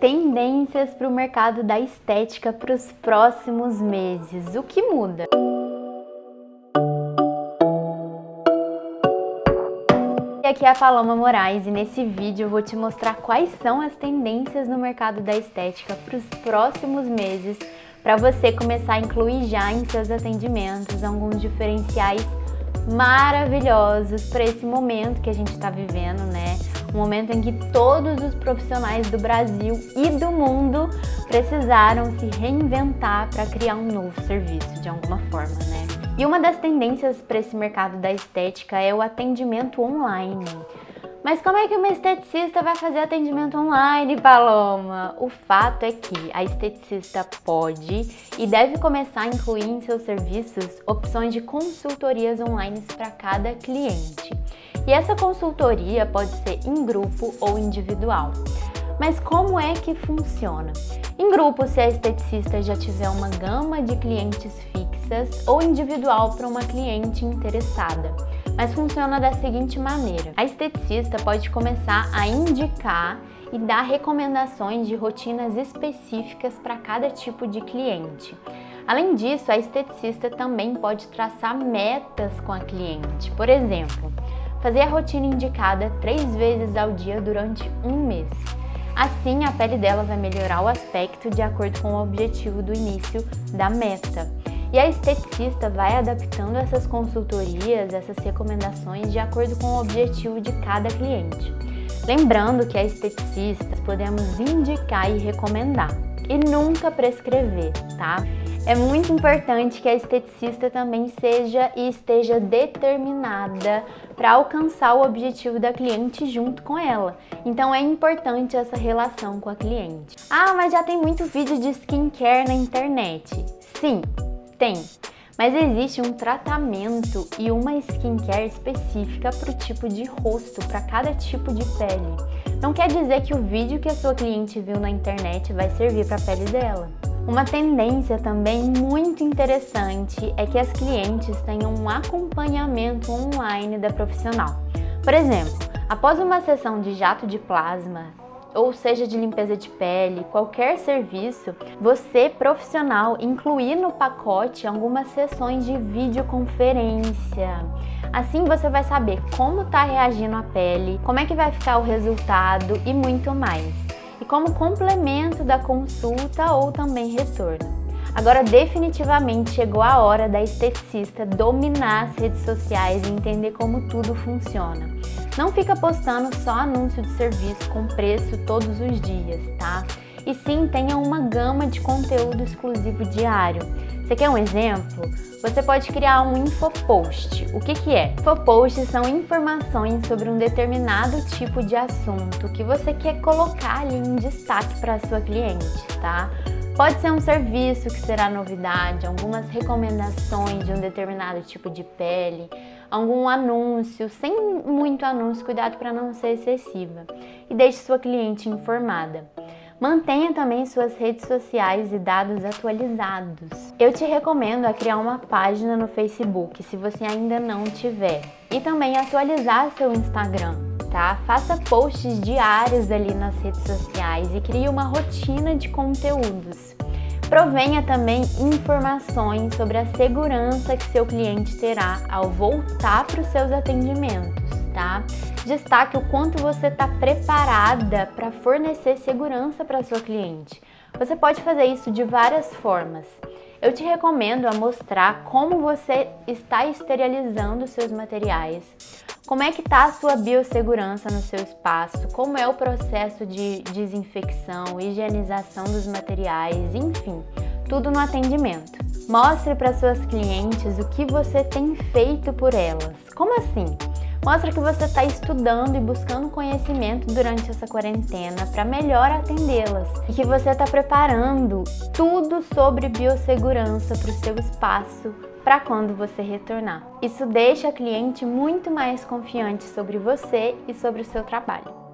tendências para o mercado da estética para os próximos meses. O que muda? aqui é a Paloma Moraes e nesse vídeo eu vou te mostrar quais são as tendências no mercado da estética para os próximos meses para você começar a incluir já em seus atendimentos alguns diferenciais maravilhosos para esse momento que a gente está vivendo, né? Um momento em que todos os profissionais do Brasil e do mundo precisaram se reinventar para criar um novo serviço de alguma forma, né? E uma das tendências para esse mercado da estética é o atendimento online. Mas como é que uma esteticista vai fazer atendimento online, Paloma? O fato é que a esteticista pode e deve começar a incluir em seus serviços opções de consultorias online para cada cliente. E essa consultoria pode ser em grupo ou individual. Mas como é que funciona? Em grupo, se a esteticista já tiver uma gama de clientes fixas ou individual para uma cliente interessada mas funciona da seguinte maneira: a esteticista pode começar a indicar e dar recomendações de rotinas específicas para cada tipo de cliente. Além disso, a esteticista também pode traçar metas com a cliente. Por exemplo, fazer a rotina indicada três vezes ao dia durante um mês. Assim, a pele dela vai melhorar o aspecto de acordo com o objetivo do início da meta. E a esteticista vai adaptando essas consultorias, essas recomendações de acordo com o objetivo de cada cliente. Lembrando que a esteticista podemos indicar e recomendar e nunca prescrever, tá? É muito importante que a esteticista também seja e esteja determinada para alcançar o objetivo da cliente junto com ela. Então é importante essa relação com a cliente. Ah, mas já tem muito vídeo de skincare na internet. Sim, tem, mas existe um tratamento e uma skincare específica para o tipo de rosto, para cada tipo de pele. Não quer dizer que o vídeo que a sua cliente viu na internet vai servir para a pele dela. Uma tendência também muito interessante é que as clientes tenham um acompanhamento online da profissional. Por exemplo, após uma sessão de jato de plasma, ou seja de limpeza de pele, qualquer serviço, você profissional incluir no pacote algumas sessões de videoconferência. Assim você vai saber como está reagindo a pele, como é que vai ficar o resultado e muito mais. E como complemento da consulta ou também retorno. Agora, definitivamente chegou a hora da esteticista dominar as redes sociais e entender como tudo funciona. Não fica postando só anúncio de serviço com preço todos os dias, tá? E sim tenha uma gama de conteúdo exclusivo diário. Você quer um exemplo? Você pode criar um infopost. O que, que é? Infoposts são informações sobre um determinado tipo de assunto que você quer colocar ali em destaque para sua cliente, tá? Pode ser um serviço que será novidade, algumas recomendações de um determinado tipo de pele, algum anúncio, sem muito anúncio, cuidado para não ser excessiva. E deixe sua cliente informada. Mantenha também suas redes sociais e dados atualizados. Eu te recomendo a criar uma página no Facebook, se você ainda não tiver, e também atualizar seu Instagram, tá? Faça posts diários ali nas redes sociais e crie uma rotina de conteúdos. Provenha também informações sobre a segurança que seu cliente terá ao voltar para os seus atendimentos, tá? Destaque o quanto você está preparada para fornecer segurança para sua cliente. Você pode fazer isso de várias formas. Eu te recomendo a mostrar como você está esterilizando seus materiais, como é que está a sua biossegurança no seu espaço, como é o processo de desinfecção, higienização dos materiais, enfim, tudo no atendimento. Mostre para suas clientes o que você tem feito por elas. Como assim? Mostra que você está estudando e buscando conhecimento durante essa quarentena para melhor atendê-las e que você está preparando tudo sobre biossegurança para o seu espaço para quando você retornar. Isso deixa a cliente muito mais confiante sobre você e sobre o seu trabalho.